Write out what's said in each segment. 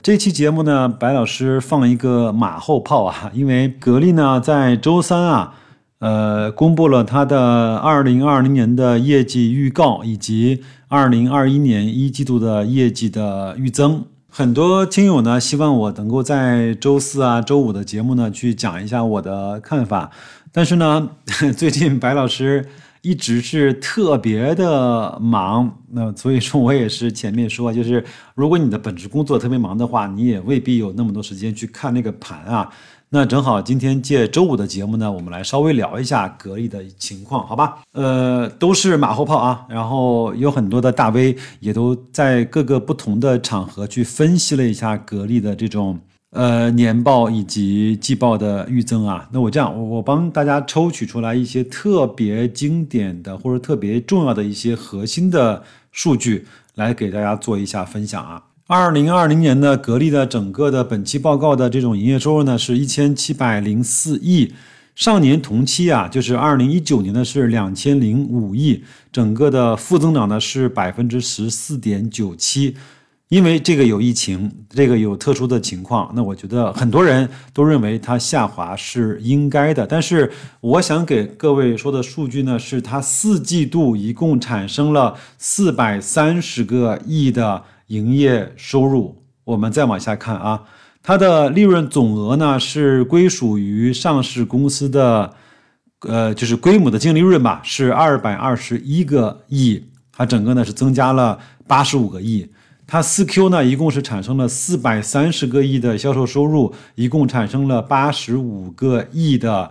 这期节目呢，白老师放一个马后炮啊，因为格力呢在周三啊，呃，公布了它的二零二零年的业绩预告以及二零二一年一季度的业绩的预增。很多听友呢希望我能够在周四啊、周五的节目呢去讲一下我的看法，但是呢，最近白老师。一直是特别的忙，那所以说我也是前面说，就是如果你的本职工作特别忙的话，你也未必有那么多时间去看那个盘啊。那正好今天借周五的节目呢，我们来稍微聊一下格力的情况，好吧？呃，都是马后炮啊，然后有很多的大 V 也都在各个不同的场合去分析了一下格力的这种。呃，年报以及季报的预增啊，那我这样，我我帮大家抽取出来一些特别经典的或者特别重要的一些核心的数据，来给大家做一下分享啊。二零二零年的格力的整个的本期报告的这种营业收入呢，是一千七百零四亿，上年同期啊，就是二零一九年的是两千零五亿，整个的负增长呢是百分之十四点九七。因为这个有疫情，这个有特殊的情况，那我觉得很多人都认为它下滑是应该的。但是我想给各位说的数据呢，是它四季度一共产生了四百三十个亿的营业收入。我们再往下看啊，它的利润总额呢是归属于上市公司的，呃，就是规模的净利润吧，是二百二十一个亿，它整个呢是增加了八十五个亿。它四 Q 呢，一共是产生了四百三十个亿的销售收入，一共产生了八十五个亿的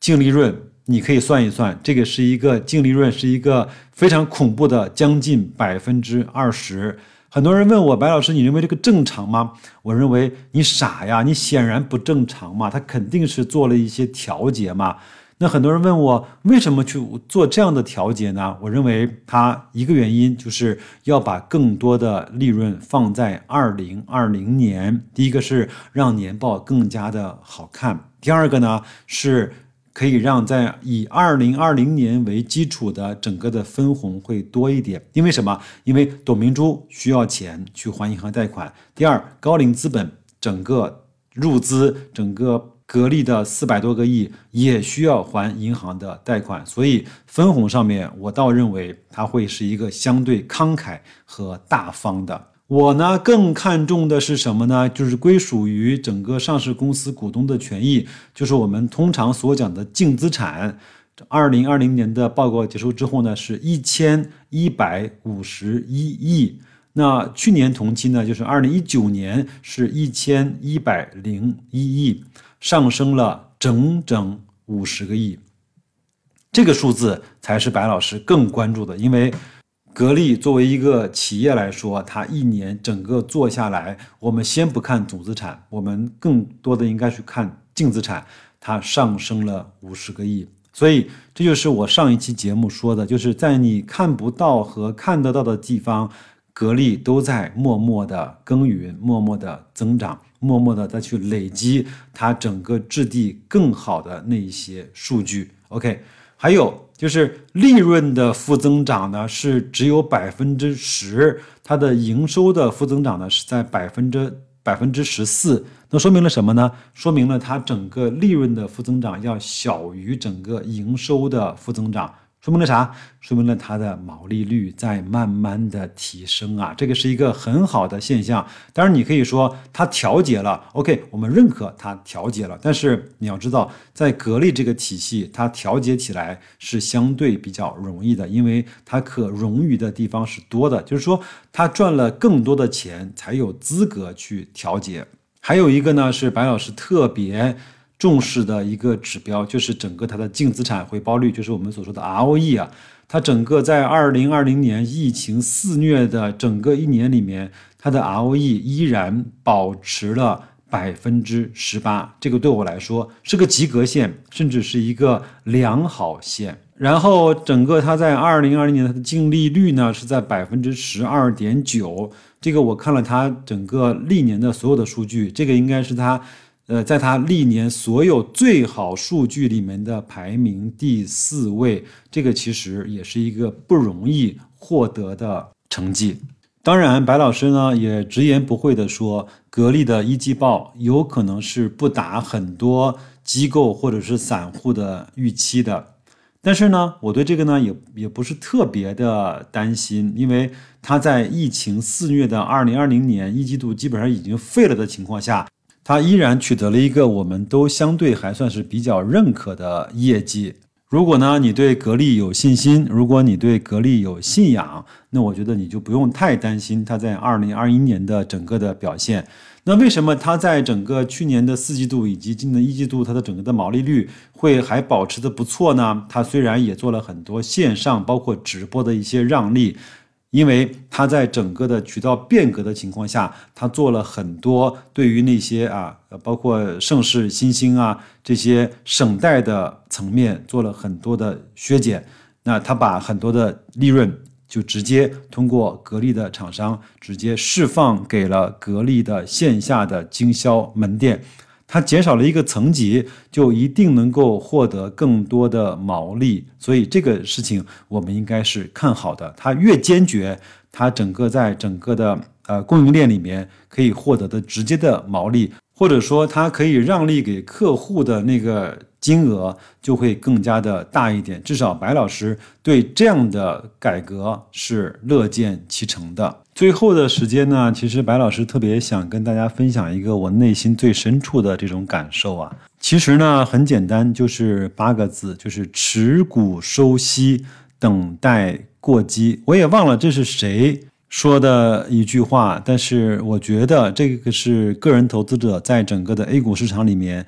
净利润。你可以算一算，这个是一个净利润，是一个非常恐怖的，将近百分之二十。很多人问我，白老师，你认为这个正常吗？我认为你傻呀，你显然不正常嘛，他肯定是做了一些调节嘛。那很多人问我为什么去做这样的调节呢？我认为它一个原因就是要把更多的利润放在二零二零年。第一个是让年报更加的好看，第二个呢是可以让在以二零二零年为基础的整个的分红会多一点。因为什么？因为董明珠需要钱去还银行贷款。第二，高瓴资本整个入资整个。格力的四百多个亿也需要还银行的贷款，所以分红上面我倒认为它会是一个相对慷慨和大方的。我呢更看重的是什么呢？就是归属于整个上市公司股东的权益，就是我们通常所讲的净资产。二零二零年的报告结束之后呢，是一千一百五十一亿。那去年同期呢，就是二零一九年是一千一百零一亿。上升了整整五十个亿，这个数字才是白老师更关注的。因为格力作为一个企业来说，它一年整个做下来，我们先不看总资产，我们更多的应该去看净资产，它上升了五十个亿。所以这就是我上一期节目说的，就是在你看不到和看得到的地方，格力都在默默的耕耘，默默的增长。默默的再去累积它整个质地更好的那一些数据，OK，还有就是利润的负增长呢是只有百分之十，它的营收的负增长呢是在百分之百分之十四，那说明了什么呢？说明了它整个利润的负增长要小于整个营收的负增长。说明了啥？说明了它的毛利率在慢慢的提升啊，这个是一个很好的现象。当然，你可以说它调节了，OK，我们认可它调节了。但是你要知道，在格力这个体系，它调节起来是相对比较容易的，因为它可冗余的地方是多的，就是说它赚了更多的钱才有资格去调节。还有一个呢，是白老师特别。重视的一个指标就是整个它的净资产回报率，就是我们所说的 ROE 啊。它整个在二零二零年疫情肆虐的整个一年里面，它的 ROE 依然保持了百分之十八，这个对我来说是个及格线，甚至是一个良好线。然后整个它在二零二零年它的净利率呢是在百分之十二点九，这个我看了它整个历年的所有的数据，这个应该是它，呃，在它历年所有最好数据里面的排名第四位，这个其实也是一个不容易获得的成绩。当然，白老师呢也直言不讳地说，格力的一季报有可能是不达很多机构或者是散户的预期的。但是呢，我对这个呢也也不是特别的担心，因为它在疫情肆虐的二零二零年一季度基本上已经废了的情况下，它依然取得了一个我们都相对还算是比较认可的业绩。如果呢，你对格力有信心，如果你对格力有信仰，那我觉得你就不用太担心它在二零二一年的整个的表现。那为什么它在整个去年的四季度以及今年一季度，它的整个的毛利率会还保持的不错呢？它虽然也做了很多线上包括直播的一些让利。因为它在整个的渠道变革的情况下，它做了很多对于那些啊，包括盛世、新兴啊这些省代的层面做了很多的削减。那它把很多的利润就直接通过格力的厂商直接释放给了格力的线下的经销门店。它减少了一个层级，就一定能够获得更多的毛利，所以这个事情我们应该是看好的。它越坚决，它整个在整个的呃供应链里面可以获得的直接的毛利，或者说它可以让利给客户的那个。金额就会更加的大一点，至少白老师对这样的改革是乐见其成的。最后的时间呢，其实白老师特别想跟大家分享一个我内心最深处的这种感受啊。其实呢，很简单，就是八个字，就是持股收息，等待过激。我也忘了这是谁说的一句话，但是我觉得这个是个人投资者在整个的 A 股市场里面。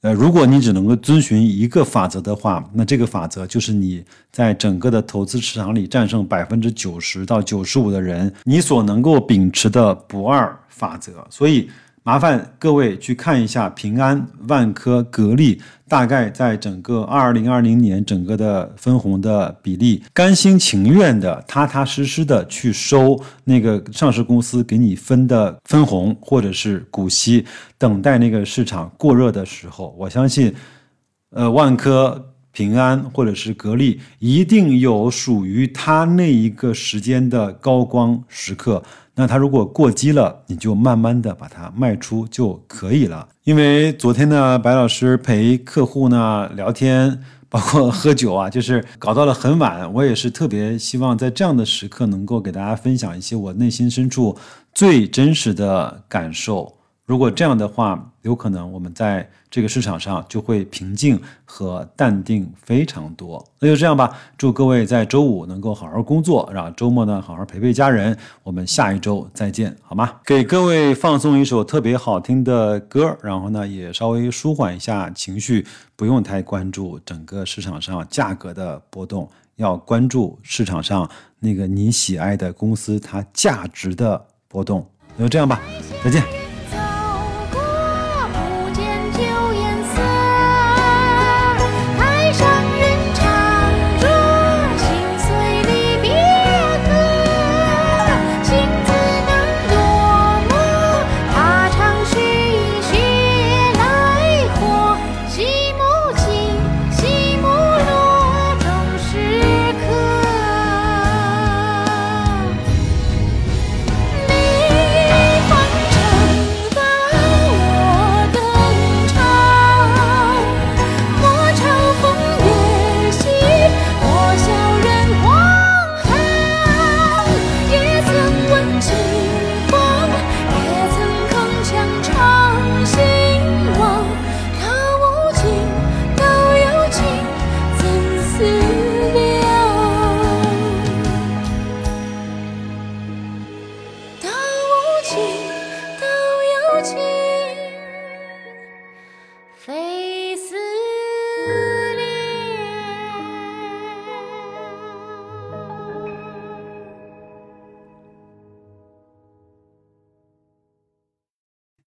呃，如果你只能够遵循一个法则的话，那这个法则就是你在整个的投资市场里战胜百分之九十到九十五的人，你所能够秉持的不二法则。所以。麻烦各位去看一下平安、万科、格力，大概在整个二零二零年整个的分红的比例，甘心情愿的、踏踏实实的去收那个上市公司给你分的分红或者是股息，等待那个市场过热的时候，我相信，呃，万科、平安或者是格力一定有属于它那一个时间的高光时刻。那它如果过激了，你就慢慢的把它卖出就可以了。因为昨天呢，白老师陪客户呢聊天，包括喝酒啊，就是搞到了很晚。我也是特别希望在这样的时刻能够给大家分享一些我内心深处最真实的感受。如果这样的话，有可能我们在这个市场上就会平静和淡定非常多。那就这样吧，祝各位在周五能够好好工作，然后周末呢好好陪陪家人。我们下一周再见，好吗？给各位放送一首特别好听的歌，然后呢也稍微舒缓一下情绪，不用太关注整个市场上价格的波动，要关注市场上那个你喜爱的公司它价值的波动。那就这样吧，再见。